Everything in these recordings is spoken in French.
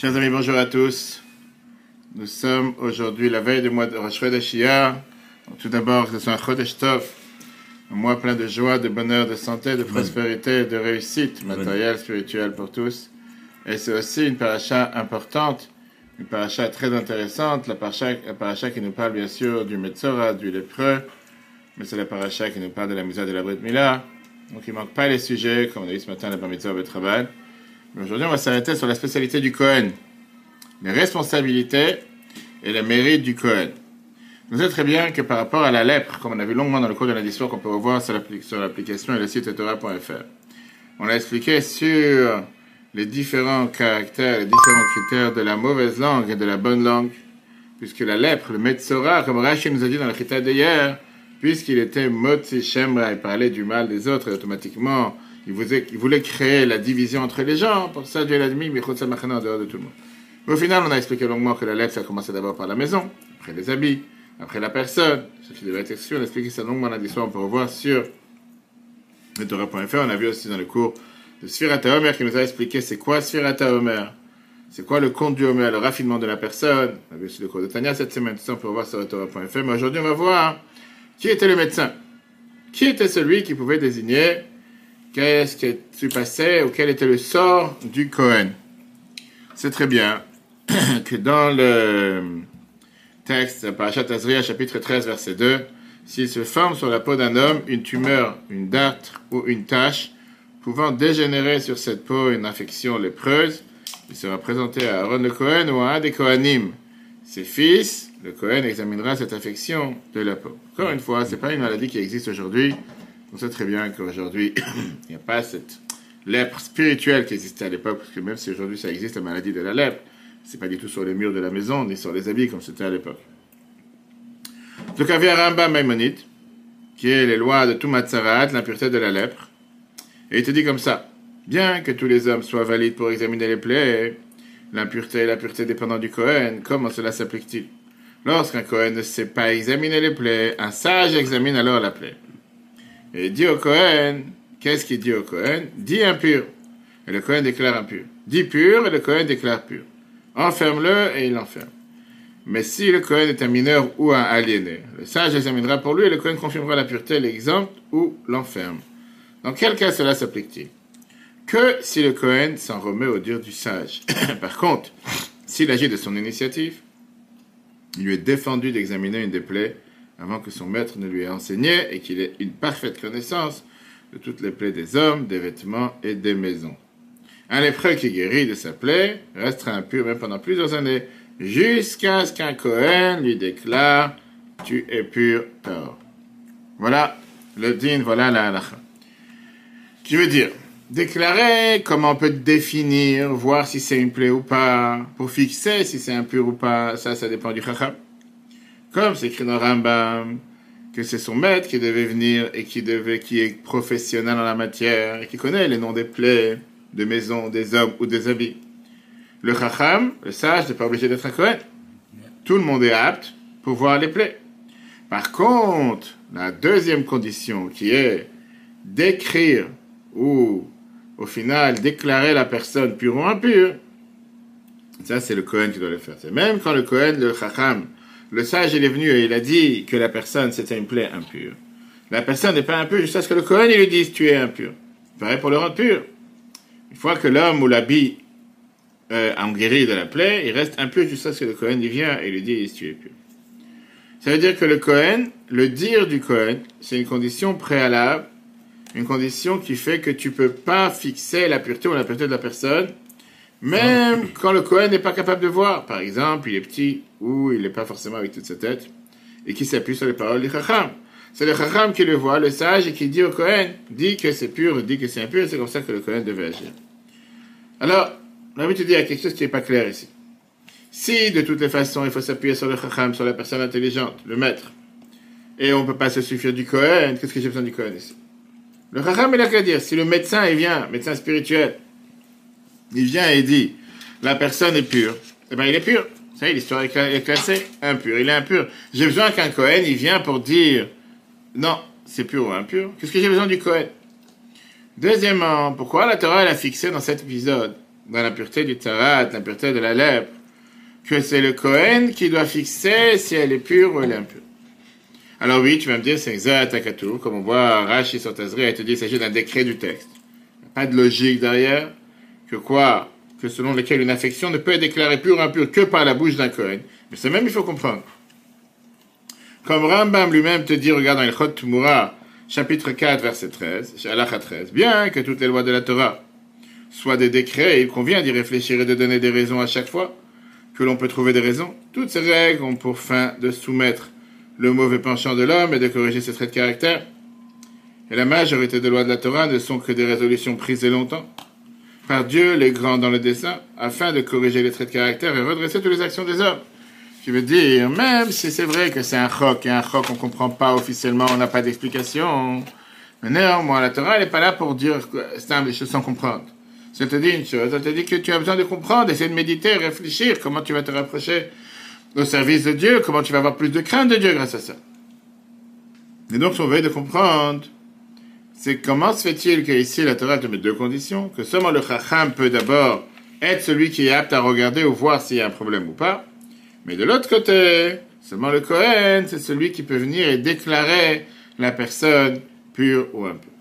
Chers amis, bonjour à tous. Nous sommes aujourd'hui la veille du mois de Rosh Hashanah. Tout d'abord, que ce soit un Chodesh Tov, un mois plein de joie, de bonheur, de santé, de prospérité, de réussite matérielle, spirituelle pour tous. Et c'est aussi une paracha importante, une paracha très intéressante, la paracha, la paracha qui nous parle bien sûr du Metzora, du lépreux, mais c'est la paracha qui nous parle de la misère de la Brit Mila. Donc il ne manque pas les sujets, comme on a vu ce matin, la Bar Mitzvah. Mais aujourd'hui, on va s'arrêter sur la spécialité du Cohen, les responsabilités et les mérites du Cohen. Vous savez très bien que par rapport à la lèpre, comme on a vu longuement dans le cours de la l'histoire qu'on peut revoir sur l'application et le site Torah.fr, on a expliqué sur les différents caractères, les différents critères de la mauvaise langue et de la bonne langue, puisque la lèpre, le Metzora, comme Rachid nous a dit dans le critère d'hier, puisqu'il était Motzi Shemra, il parlait du mal des autres, et automatiquement, il voulait, créer la division entre les gens, pour ça Dieu l'a mis, mais en dehors de tout le monde. Mais au final, on a expliqué longuement que la lèpre, ça a commencé d'abord par la maison, après les habits, après la personne, ce qui devait être exclu, on a expliqué ça longuement lundi soir, on peut revoir sur Torah.fr, on a vu aussi dans le cours de Sphirata Omer qui nous a expliqué c'est quoi Sphirata Omer, c'est quoi le compte du Omer, le raffinement de la personne, on a vu aussi le cours de Tania cette semaine, on peut revoir sur Torah.fr, mais aujourd'hui on va voir qui était le médecin, qui était celui qui pouvait désigner qu'est-ce qui se passait ou quel était le sort du Cohen. C'est très bien que dans le texte, Parashat Azriah, chapitre 13, verset 2, s'il se forme sur la peau d'un homme une tumeur, une dartre ou une tache, pouvant dégénérer sur cette peau une infection lépreuse, il sera présenté à Aaron le Cohen ou à un des Kohanim, ses fils, le Cohen examinera cette infection de la peau. Encore une fois, ce n'est pas une maladie qui existe aujourd'hui. On sait très bien qu'aujourd'hui, il n'y a pas cette lèpre spirituelle qui existait à l'époque, parce que même si aujourd'hui ça existe, la maladie de la lèpre, c'est pas du tout sur les murs de la maison, ni sur les habits comme c'était à l'époque. Donc avait un Rambam Maïmonide, qui est les lois de tout Matzarat, l'impureté de la lèpre. Et il te dit comme ça, bien que tous les hommes soient valides pour examiner les plaies, l'impureté et la pureté dépendant du Cohen, comment cela s'applique-t-il? Lorsqu'un Cohen ne sait pas examiner les plaies, un sage examine alors la plaie. Et dit au Cohen, qu'est-ce qu'il dit au Cohen Dit impur. Et le Cohen déclare impur. Dit pur, et le Cohen déclare pur. Enferme-le, et il l'enferme. Mais si le Cohen est un mineur ou un aliéné, le sage examinera pour lui et le Cohen confirmera la pureté, l'exemple ou l'enferme. Dans quel cas cela s'applique-t-il? Que si le Cohen s'en remet au dur du sage. Par contre, s'il agit de son initiative, il lui est défendu d'examiner une des plaies avant que son maître ne lui ait enseigné et qu'il ait une parfaite connaissance de toutes les plaies des hommes, des vêtements et des maisons. Un lépreux qui guérit de sa plaie restera impur même pendant plusieurs années, jusqu'à ce qu'un Cohen lui déclare Tu es pur tort. Voilà le din, voilà la halakha. Qui veut dire Déclarer comment on peut définir, voir si c'est une plaie ou pas, pour fixer si c'est impur ou pas, ça, ça dépend du chacham. Comme c'est écrit dans Rambam, que c'est son maître qui devait venir et qui devait, qui est professionnel en la matière et qui connaît les noms des plaies, de maisons, des hommes ou des habits. Le chacham, le sage, n'est pas obligé d'être un Kohen. Tout le monde est apte pour voir les plaies. Par contre, la deuxième condition qui est d'écrire ou au final déclarer la personne pure ou impure, ça c'est le Cohen qui doit le faire. C'est même quand le Cohen, le Chacham, le sage, est venu et il a dit que la personne c'était une plaie impure. La personne n'est pas impure jusqu'à ce que le Cohen il lui dise tu es impur. Pareil pour le rendre pur. Une fois que l'homme ou l'habit euh, a guéri de la plaie, il reste impur jusqu'à ce que le Cohen il vient et lui dise tu es pur. Ça veut dire que le Cohen, le dire du Cohen, c'est une condition préalable une condition qui fait que tu peux pas fixer la pureté ou la pureté de la personne, même quand le Cohen n'est pas capable de voir. Par exemple, il est petit ou il n'est pas forcément avec toute sa tête et qui s'appuie sur les paroles du Chacham. C'est le Chacham qui le voit, le sage, et qui dit au Cohen, dit que c'est pur, dit que c'est impur, c'est comme ça que le Cohen devait agir. Alors, on a envie de te dire, il y a quelque chose qui n'est pas clair ici. Si, de toutes les façons, il faut s'appuyer sur le Chacham, sur la personne intelligente, le maître, et on ne peut pas se suffire du Cohen, qu'est-ce que j'ai besoin du Cohen ici? Le Chacham, il a qu'à dire, si le médecin, il vient, médecin spirituel, il vient et dit, la personne est pure, eh bien, il est pur. Y est, l'histoire est classée, impur. Il est impur. J'ai besoin qu'un Cohen, il vient pour dire, non, c'est pur ou impur. Qu'est-ce que j'ai besoin du Cohen? Deuxièmement, pourquoi la Torah, elle a fixé dans cet épisode dans l'impureté du tarat, l'impureté de la lèpre, que c'est le Kohen qui doit fixer si elle est pure ou elle est impure? Alors oui, tu vas me dire, c'est exact Akatou, comme on voit Rashi sur Tazri, elle te dit qu'il s'agit d'un décret du texte. Pas de logique derrière, que quoi? Que selon lequel une affection ne peut être déclarée pure ou impure que par la bouche d'un Kohen. Mais c'est même, il faut comprendre. Comme Rambam lui-même te dit, regarde dans le Chot chapitre 4, verset 13, 13, bien que toutes les lois de la Torah soient des décrets, il convient d'y réfléchir et de donner des raisons à chaque fois que l'on peut trouver des raisons. Toutes ces règles ont pour fin de soumettre le mauvais penchant de l'homme et de corriger ses traits de caractère. Et la majorité des lois de la Torah ne sont que des résolutions prises longtemps par Dieu, les grands dans le dessein, afin de corriger les traits de caractère et redresser toutes les actions des hommes. Qui veut dire, même si c'est vrai que c'est un choc, et un choc on comprend pas officiellement, on n'a pas d'explication, mais néanmoins, la Torah, n'est pas là pour dire c'est choses sans comprendre. Ça te dit une chose, ça te dit que tu as besoin de comprendre, essayer de méditer, réfléchir, comment tu vas te rapprocher au service de Dieu, comment tu vas avoir plus de crainte de Dieu grâce à ça. Et donc, on veut de comprendre, c'est comment se fait-il qu'ici la Torah te met deux conditions, que seulement le Chacham peut d'abord être celui qui est apte à regarder ou voir s'il y a un problème ou pas, mais de l'autre côté, seulement le Kohen, c'est celui qui peut venir et déclarer la personne pure ou impure.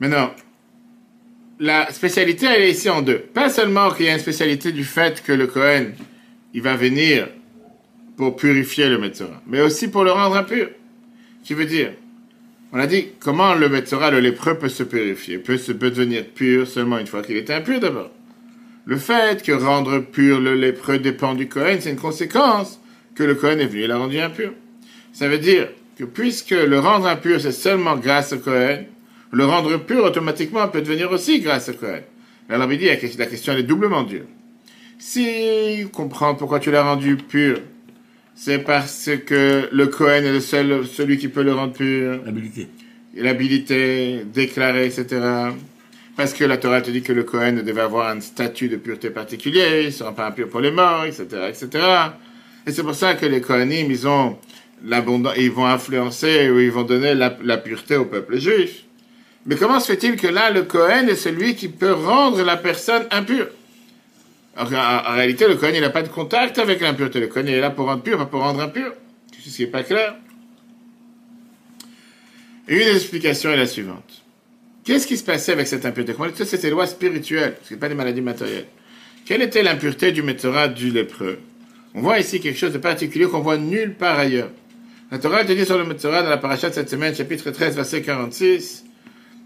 Maintenant, la spécialité, elle est ici en deux. Pas seulement qu'il y a une spécialité du fait que le Kohen, il va venir pour purifier le Metzora, mais aussi pour le rendre impur. Qui veut dire, on a dit comment le Metzora, le lépreux, peut se purifier, peut, se, peut devenir pur seulement une fois qu'il est impur d'abord? Le fait que rendre pur le lépreux dépend du Cohen, c'est une conséquence que le Cohen est venu et l'a rendu impur. Ça veut dire que puisque le rendre impur, c'est seulement grâce au Cohen, le rendre pur automatiquement peut devenir aussi grâce au Cohen. Alors il dit, la question est doublement dure. Si comprend pourquoi tu l'as rendu pur, c'est parce que le Cohen est le seul, celui qui peut le rendre pur. L'habilité. L'habilité, déclarée, etc. Parce que la Torah te dit que le Cohen devait avoir un statut de pureté particulier, il ne sera pas impur pour les morts, etc., etc. Et c'est pour ça que les Kohanim, ils ont l'abondance, ils vont influencer ou ils vont donner la, pureté au peuple juif. Mais comment se fait-il que là, le Cohen est celui qui peut rendre la personne impure? En, réalité, le Cohen, il n'a pas de contact avec l'impureté. Le Cohen, il est là pour rendre pur, pas pour rendre impur. C'est ce qui n'est pas clair? une des explications est la suivante. Qu'est-ce qui se passait avec cette impureté? Comment était cette loi spirituelle Parce que pas des maladies matérielles. Quelle était l'impureté du Torah du lépreux? On voit ici quelque chose de particulier qu'on voit nulle part ailleurs. La Torah te dit sur le Metzora dans la paracha de cette semaine, chapitre 13, verset 46,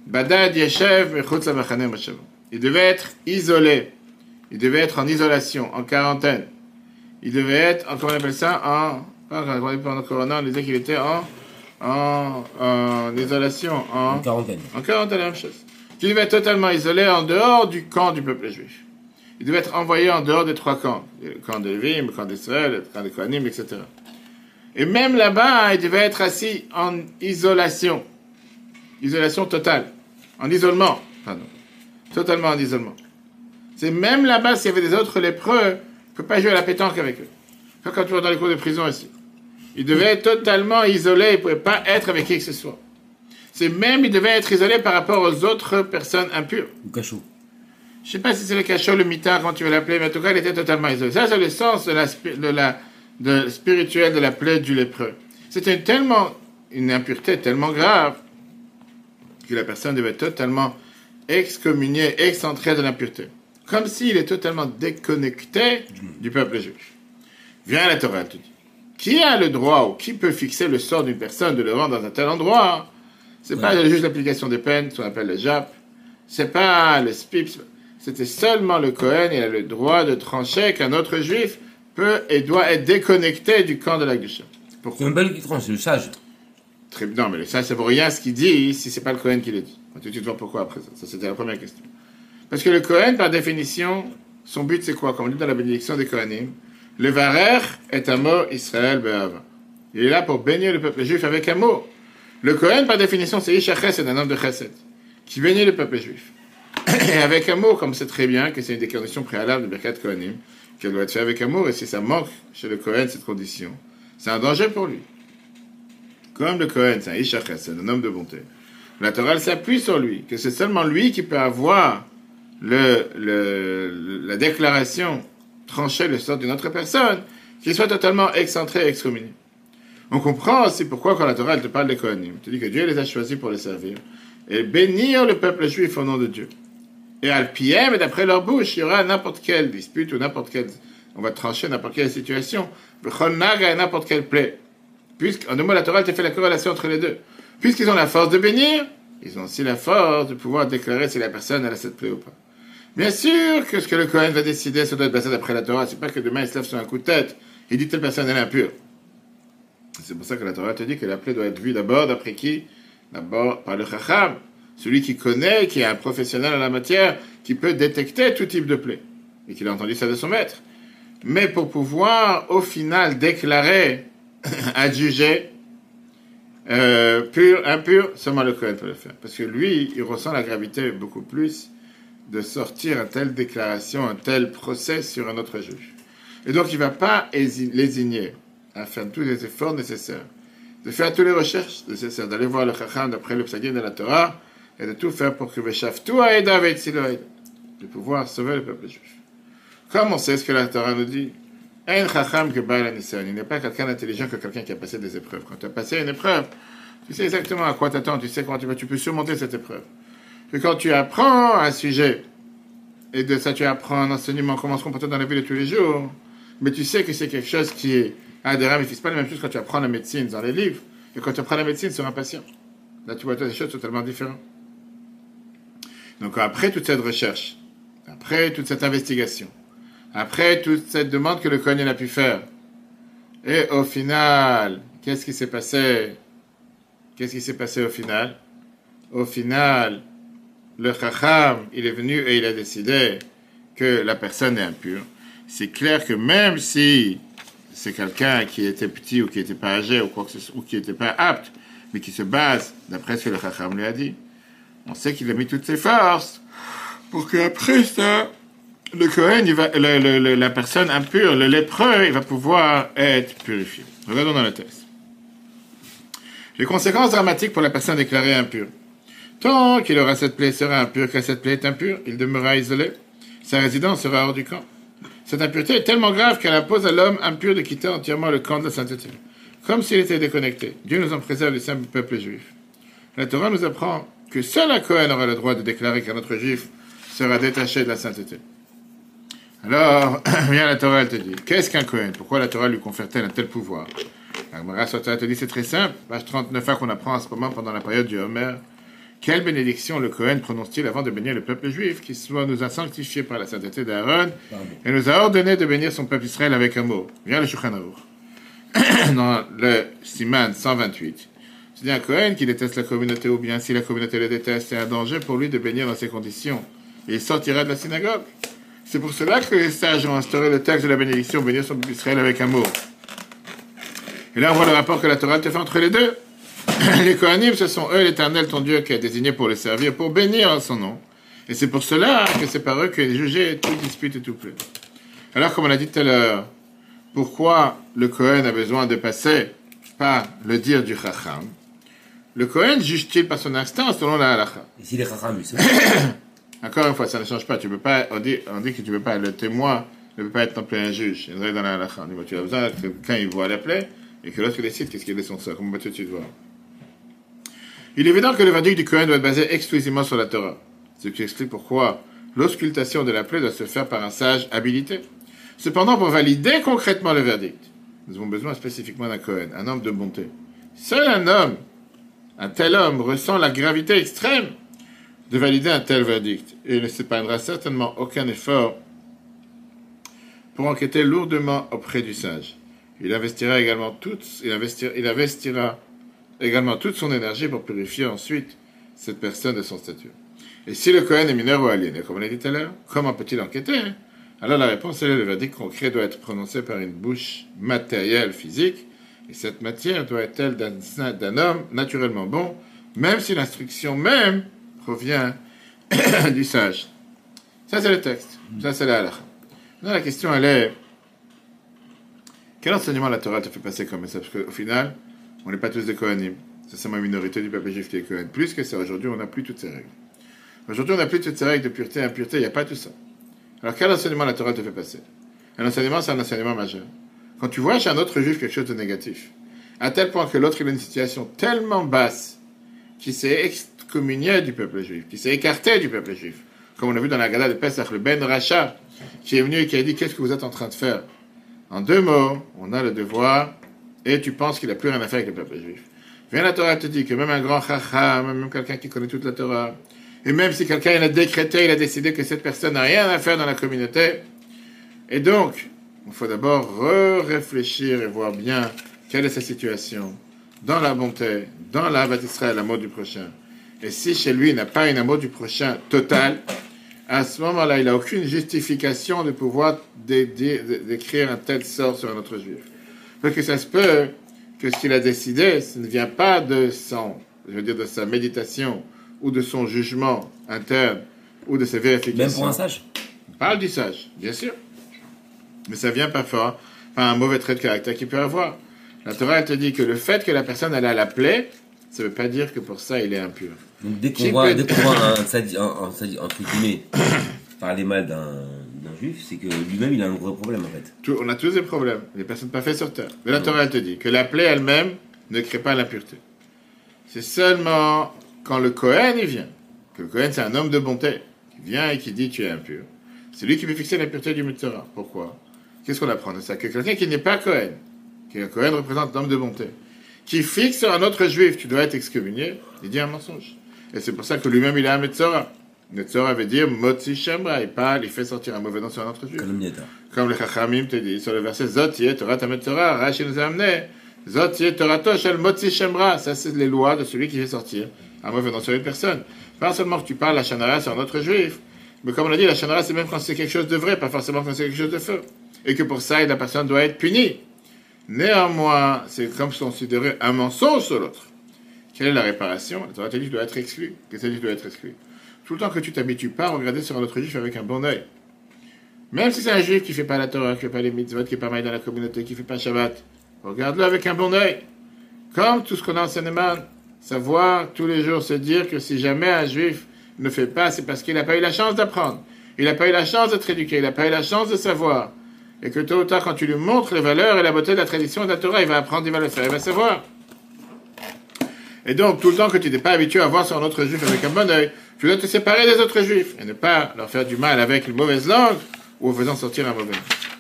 Badad Yeshev Il devait être isolé. Il devait être en isolation, en quarantaine. Il devait être, comment on appelle ça, en, pendant Corona, on disait qu'il était en, en, isolation, en, quarantaine. En quarantaine, la même chose. Il devait être totalement isolé en dehors du camp du peuple juif. Il devait être envoyé en dehors des trois camps. Le camp de Lévim, le camp d'Israël, le camp de Kohanim, etc. Et même là-bas, il devait être assis en isolation. Isolation totale. En isolement, pardon. Totalement en isolement. C'est même là-bas, s'il y avait des autres lépreux, il ne peut pas jouer à la pétanque avec eux. Quand tu vas dans les cours de prison ici. Il devait être totalement isolé, il ne pouvait pas être avec qui que ce soit. C'est même, il devait être isolé par rapport aux autres personnes impures. Ou cachot. Je ne sais pas si c'est le cachot, le mitard, quand tu veux l'appeler, mais en tout cas, il était totalement isolé. Ça, c'est le sens de la, de la de la plaie du lépreux. C'était tellement, une impureté tellement grave, que la personne devait être totalement excommuniée, excentrée de l'impureté. Comme s'il est totalement déconnecté du peuple juif. Viens la Torah, te dit. Qui a le droit ou qui peut fixer le sort d'une personne de le rendre dans un tel endroit C'est pas juste l'application des peines, ce qu'on appelle le JAP. C'est pas le SPIP. C'était seulement le Cohen, il a le droit de trancher qu'un autre juif peut et doit être déconnecté du camp de la Gusha. C'est un bel qui tranche, c'est le sage. Très, non, mais le sage, c'est pour rien ce qu'il dit si c'est pas le Cohen qui le dit. De suite voir pourquoi après ça? Ça, c'était la première question. Parce que le Cohen, par définition, son but c'est quoi? Comme on dit dans la bénédiction des Kohanim, le Varer est un mot Israël Be'ava. Il est là pour bénir le peuple juif avec un mot. Le Kohen, par définition, c'est Isha Chesed, un homme de Chesed, qui bénit le peuple juif. Et avec amour, comme c'est très bien que c'est une des conditions préalables de Birkat Kohanim, qu'elle doit être faite avec amour, et si ça manque chez le Kohen, cette condition, c'est un danger pour lui. Comme le Kohen, c'est un Isha Chesed, un homme de bonté, la Torah s'appuie sur lui, que c'est seulement lui qui peut avoir le, le, la déclaration tranchée le sort d'une autre personne, qu'il soit totalement excentré et excommunié. On comprend aussi pourquoi quand la Torah elle te parle des Kohanim, te dit que Dieu les a choisis pour les servir et bénir le peuple juif au nom de Dieu. Et à et d'après leur bouche, il y aura n'importe quelle dispute ou n'importe quelle, on va trancher n'importe quelle situation, et n'importe quelle plaie. Puisqu'en deux mots, la Torah te fait la corrélation entre les deux. Puisqu'ils ont la force de bénir, ils ont aussi la force de pouvoir déclarer si la personne a cette plaie ou pas. Bien sûr que ce que le Cohen va décider, ça doit être basé d'après la Torah. C'est pas que demain il se lève sur un coup de tête et dit telle personne est impure. C'est pour ça que la Torah te dit que la plaie doit être vue d'abord d'après qui? D'abord par le Chacham, celui qui connaît, qui est un professionnel en la matière, qui peut détecter tout type de plaie. Et qu'il a entendu ça de son maître. Mais pour pouvoir, au final, déclarer, adjuger, euh, pur, impur, seulement le Kohen peut le faire. Parce que lui, il ressent la gravité beaucoup plus de sortir une telle déclaration, un tel procès sur un autre juge. Et donc, il ne va pas lésigner à faire tous les efforts nécessaires, de faire toutes les recherches nécessaires, d'aller voir le Chacham d'après le de la Torah, et de tout faire pour que tout Aïda de pouvoir sauver le peuple juif. Comme on sait ce que la Torah nous dit, un Chacham que il n'est pas quelqu'un d'intelligent que quelqu'un qui a passé des épreuves. Quand tu as passé une épreuve, tu sais exactement à quoi t'attendre, tu sais comment tu, vas, tu peux surmonter cette épreuve. Et quand tu apprends un sujet, et de ça tu apprends un enseignement, comment se comporter dans la vie de tous les jours, mais tu sais que c'est quelque chose qui est ah, des rames, pas la même chose quand tu apprends la médecine dans les livres et quand tu apprends la médecine sur un patient. Là, tu vois des choses totalement différentes. Donc, après toute cette recherche, après toute cette investigation, après toute cette demande que le Kohen a pu faire, et au final, qu'est-ce qui s'est passé? Qu'est-ce qui s'est passé au final? Au final, le Chacham, il est venu et il a décidé que la personne est impure. C'est clair que même si c'est quelqu'un qui était petit ou qui n'était pas âgé ou, quoi que ce ou qui n'était pas apte, mais qui se base d'après ce que le Chacham lui a dit. On sait qu'il a mis toutes ses forces pour qu'après ça, le Kohen, la personne impure, le lépreux, il va pouvoir être purifié. Regardons dans le texte. Les conséquences dramatiques pour la personne déclarée impure. Tant qu'il aura cette plaie sera impur, que cette plaie est impure, il demeurera isolé. Sa résidence sera hors du camp. Cette impureté est tellement grave qu'elle impose à l'homme impur de quitter entièrement le camp de la sainteté, comme s'il était déconnecté. Dieu nous en préserve, le simple peuple juif. La Torah nous apprend que seul un Cohen aura le droit de déclarer qu'un autre juif sera détaché de la sainteté. Alors, vient la Torah, elle te dit, qu'est-ce qu'un Cohen Pourquoi la Torah lui confère-t-elle un tel pouvoir? La Gemara te dit, c'est très simple, page 39 a qu'on apprend en ce moment pendant la période du Homer. Quelle bénédiction le Cohen prononce-t-il avant de bénir le peuple juif, qui soit nous a sanctifiés par la sainteté d'Aaron et nous a ordonné de bénir son peuple Israël avec un mot Viens le Shulchan Dans le Siman 128. C'est un Cohen qui déteste la communauté, ou bien si la communauté le déteste, c'est un danger pour lui de bénir dans ces conditions. Il sortira de la synagogue. C'est pour cela que les sages ont instauré le texte de la bénédiction, bénir son peuple Israël avec un mot. Et là, on voit le rapport que la Torah te fait entre les deux. les Kohanim, ce sont eux, l'Éternel, ton Dieu, qui a désigné pour les servir, pour bénir son nom. Et c'est pour cela que c'est par eux que est jugé toute dispute et tout plus. Alors, comme on a dit tout à l'heure, pourquoi le Kohen a besoin de passer par le dire du Chacham? Le Kohen juge-t-il par son instinct selon la halakha Et si les Chacham, Encore une fois, ça ne change pas. Tu peux pas, on dit, on dit que tu ne peux pas, le témoin ne peut pas être non plus un juge. Il dans la halakha. Tu as besoin que quand il voit la plaie, et que l'autre décide qu'est-ce qu'il est son sort. Comme on va tout de suite voir. Il est évident que le verdict du Cohen doit être basé exclusivement sur la Torah, ce qui explique pourquoi l'auscultation de la plaie doit se faire par un sage habilité. Cependant, pour valider concrètement le verdict, nous avons besoin spécifiquement d'un Cohen, un homme de bonté. Seul un homme, un tel homme, ressent la gravité extrême de valider un tel verdict et ne s'épargnera certainement aucun effort pour enquêter lourdement auprès du sage. Il investira également toute, il il investira également toute son énergie pour purifier ensuite cette personne de son statut. Et si le Cohen est mineur ou aliéné, comme on l'a dit tout à l'heure, comment peut-il enquêter hein? Alors la réponse est le verdict concret doit être prononcé par une bouche matérielle, physique, et cette matière doit être telle d'un homme naturellement bon, même si l'instruction même provient du sage. Ça c'est le texte, ça c'est la halakha. la question elle est, quel enseignement la Torah te fait passer comme ça Parce qu'au final, on n'est pas tous des Kohanim. C'est seulement une minorité du peuple juif qui est Kohen. Plus que ça, aujourd'hui, on n'a plus toutes ces règles. Aujourd'hui, on n'a plus toutes ces règles de pureté, impureté, il n'y a pas tout ça. Alors, quel enseignement la Torah te fait passer? Un enseignement, c'est un enseignement majeur. Quand tu vois chez un autre juif quelque chose de négatif, à tel point que l'autre il a une situation tellement basse qu'il s'est excommunié du peuple juif, qui s'est écarté du peuple juif, comme on a vu dans la Gada de Pesach, le Ben Racha, qui est venu et qui a dit Qu'est-ce que vous êtes en train de faire? En deux mots, on a le devoir, et tu penses qu'il n'a plus rien à faire avec le peuple juif. Viens la Torah te dit que même un grand chacha, même quelqu'un qui connaît toute la Torah, et même si quelqu'un a décrété, il a décidé que cette personne n'a rien à faire dans la communauté, et donc, il faut d'abord réfléchir et voir bien quelle est sa situation dans la bonté, dans la Israël, l'amour du prochain. Et si chez lui il n'a pas un amour du prochain total, à ce moment-là, il n'a aucune justification de pouvoir d'écrire un tel sort sur un autre juif. Parce que ça se peut que ce qu'il a décidé, ce ne vient pas de son, je veux dire, de sa méditation ou de son jugement interne ou de ses vérifications. Même pour un sage? On parle du sage, bien sûr. Mais ça vient pas fort par un mauvais trait de caractère qu'il peut avoir. La Torah elle te dit que le fait que la personne elle a la plaie, ça ne veut pas dire que pour ça il est impur. Donc dès qu'on voit, dès voit un, un, un, sadi, entre guillemets, parler mal d'un c'est que lui-même il a un gros problème en fait. Tout, on a tous des problèmes, les personnes pas faites sur terre. Mais la Torah elle te dit que la plaie elle-même ne crée pas l'impureté. C'est seulement quand le Cohen il vient, que le Cohen c'est un homme de bonté, qui vient et qui dit tu es impur. C'est lui qui peut fixer l'impureté du Mitzvah. Pourquoi? Qu'est-ce qu'on apprend de ça? Que quelqu'un qui n'est pas Cohen, qui est un Cohen représente un homme de bonté, qui fixe sur un autre juif, tu dois être excommunié, il dit un mensonge. Et c'est pour ça que lui-même il a un Metzora. Metzora veut dire Motzi Shemra, il parle, il fait sortir un mauvais nom sur un autre juif. Comme le Chachamim te dit sur le verset Zot Torah ta Metzora, Rashi nous a amené. Zot Torah Shel Motzi Shemra, ça c'est les lois de celui qui fait sortir un mauvais nom sur une personne. Pas seulement que tu parles la Shanara sur un autre juif, mais comme on l'a dit, la Shanara c'est même quand c'est quelque chose de vrai, pas forcément quand c'est quelque chose de faux. Et que pour ça, la personne doit être punie. Néanmoins, c'est comme considérer un mensonge sur l'autre. Quelle est la réparation? La Torah dit doit être exclu. Qu'est-ce que doit être exclu Tout le temps que tu t'habitues pas à regarder sur un autre juif avec un bon oeil. Même si c'est un juif qui fait pas la Torah, qui fait pas les mitzvot, qui est pas mal dans la communauté, qui fait pas Shabbat, regarde-le avec un bon oeil. Comme tout ce qu'on a en seine savoir tous les jours se dire que si jamais un juif ne fait pas, c'est parce qu'il n'a pas eu la chance d'apprendre. Il n'a pas eu la chance d'être éduqué, il n'a pas eu la chance de savoir et que tôt ou tard, quand tu lui montres les valeurs et la beauté de la tradition de la Torah, il va apprendre, il va le faire, il va savoir. Et donc, tout le temps que tu n'es pas habitué à voir sur un autre juif avec un bon oeil, tu dois te séparer des autres juifs et ne pas leur faire du mal avec une mauvaise langue ou en faisant sortir un mauvais.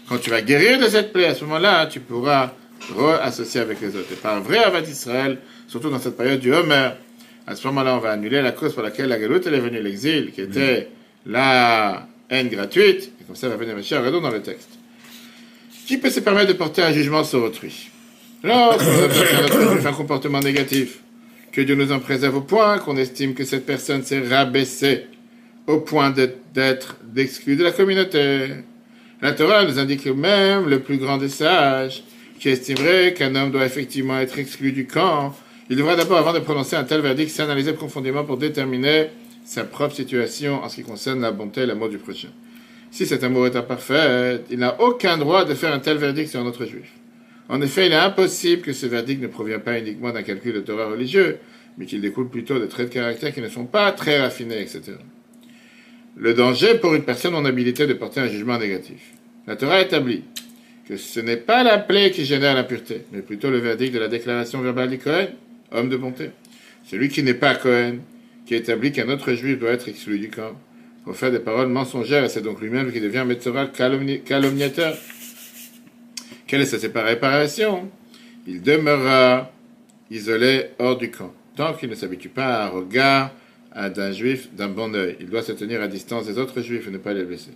Quand tu vas guérir de cette plaie, à ce moment-là, tu pourras re-associer avec les autres. Et par un vrai Avad Israël, surtout dans cette période du Homer, à ce moment-là, on va annuler la cause pour laquelle la galoute est venue, l'exil, qui était la haine gratuite, et comme ça va venir Mashiach, regardons dans le texte. Qui peut se permettre de porter un jugement sur autrui? Lorsqu'on a un comportement négatif, que Dieu nous en préserve au point qu'on estime que cette personne s'est rabaissée au point d'être d'exclus de la communauté. La Torah nous indique même le plus grand des sages, qui estimerait qu'un homme doit effectivement être exclu du camp. Il devrait d'abord, avant de prononcer un tel verdict, s'analyser profondément pour déterminer sa propre situation en ce qui concerne la bonté et l'amour du prochain. Si cet amour est imparfait, il n'a aucun droit de faire un tel verdict sur un autre juif. En effet, il est impossible que ce verdict ne provient pas uniquement d'un calcul de Torah religieux, mais qu'il découle plutôt de traits de caractère qui ne sont pas très raffinés, etc. Le danger pour une personne en habilité de porter un jugement négatif. La Torah établit que ce n'est pas la plaie qui génère l'impureté, mais plutôt le verdict de la déclaration verbale du Cohen, homme de bonté. Celui qui n'est pas Cohen, qui établit qu'un autre juif doit être exclu du camp, pour faire des paroles mensongères, et c'est donc lui-même qui devient Metzora calomniateur. Quelle est sa réparation Il demeurera isolé hors du camp, tant qu'il ne s'habitue pas à un regard d'un juif d'un bon oeil. Il doit se tenir à distance des autres juifs et ne pas les blesser.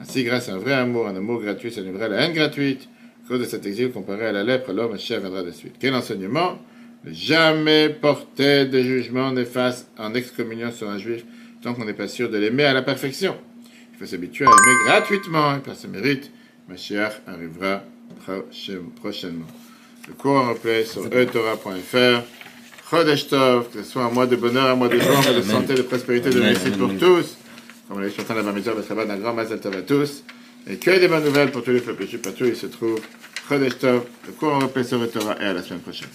Ainsi, grâce à un vrai amour, un amour gratuit s'annulerait la haine gratuite. À cause de cet exil comparé à la lèpre, l'homme chef viendra de suite. Quel enseignement? Ne jamais porter de jugement néfaste en excommuniant sur un juif tant qu'on n'est pas sûr de l'aimer à la perfection. Il faut s'habituer à aimer gratuitement et par ce mérite, Mashiach arrivera prochainement. Le cours en replay sur etora.fr. Chodesh Tov, que ce soit un mois de bonheur, un mois de joie, un mois de santé, de prospérité, de réussite pour tous. Comme l'a dit sur la Bamidjar, le Shabbat d'un grand Mazal Tov à tous. Et que des bonnes nouvelles pour tous les peuples juifs partout. Il se trouve Chodesh Tov, le cours en replay sur etora et à la semaine prochaine.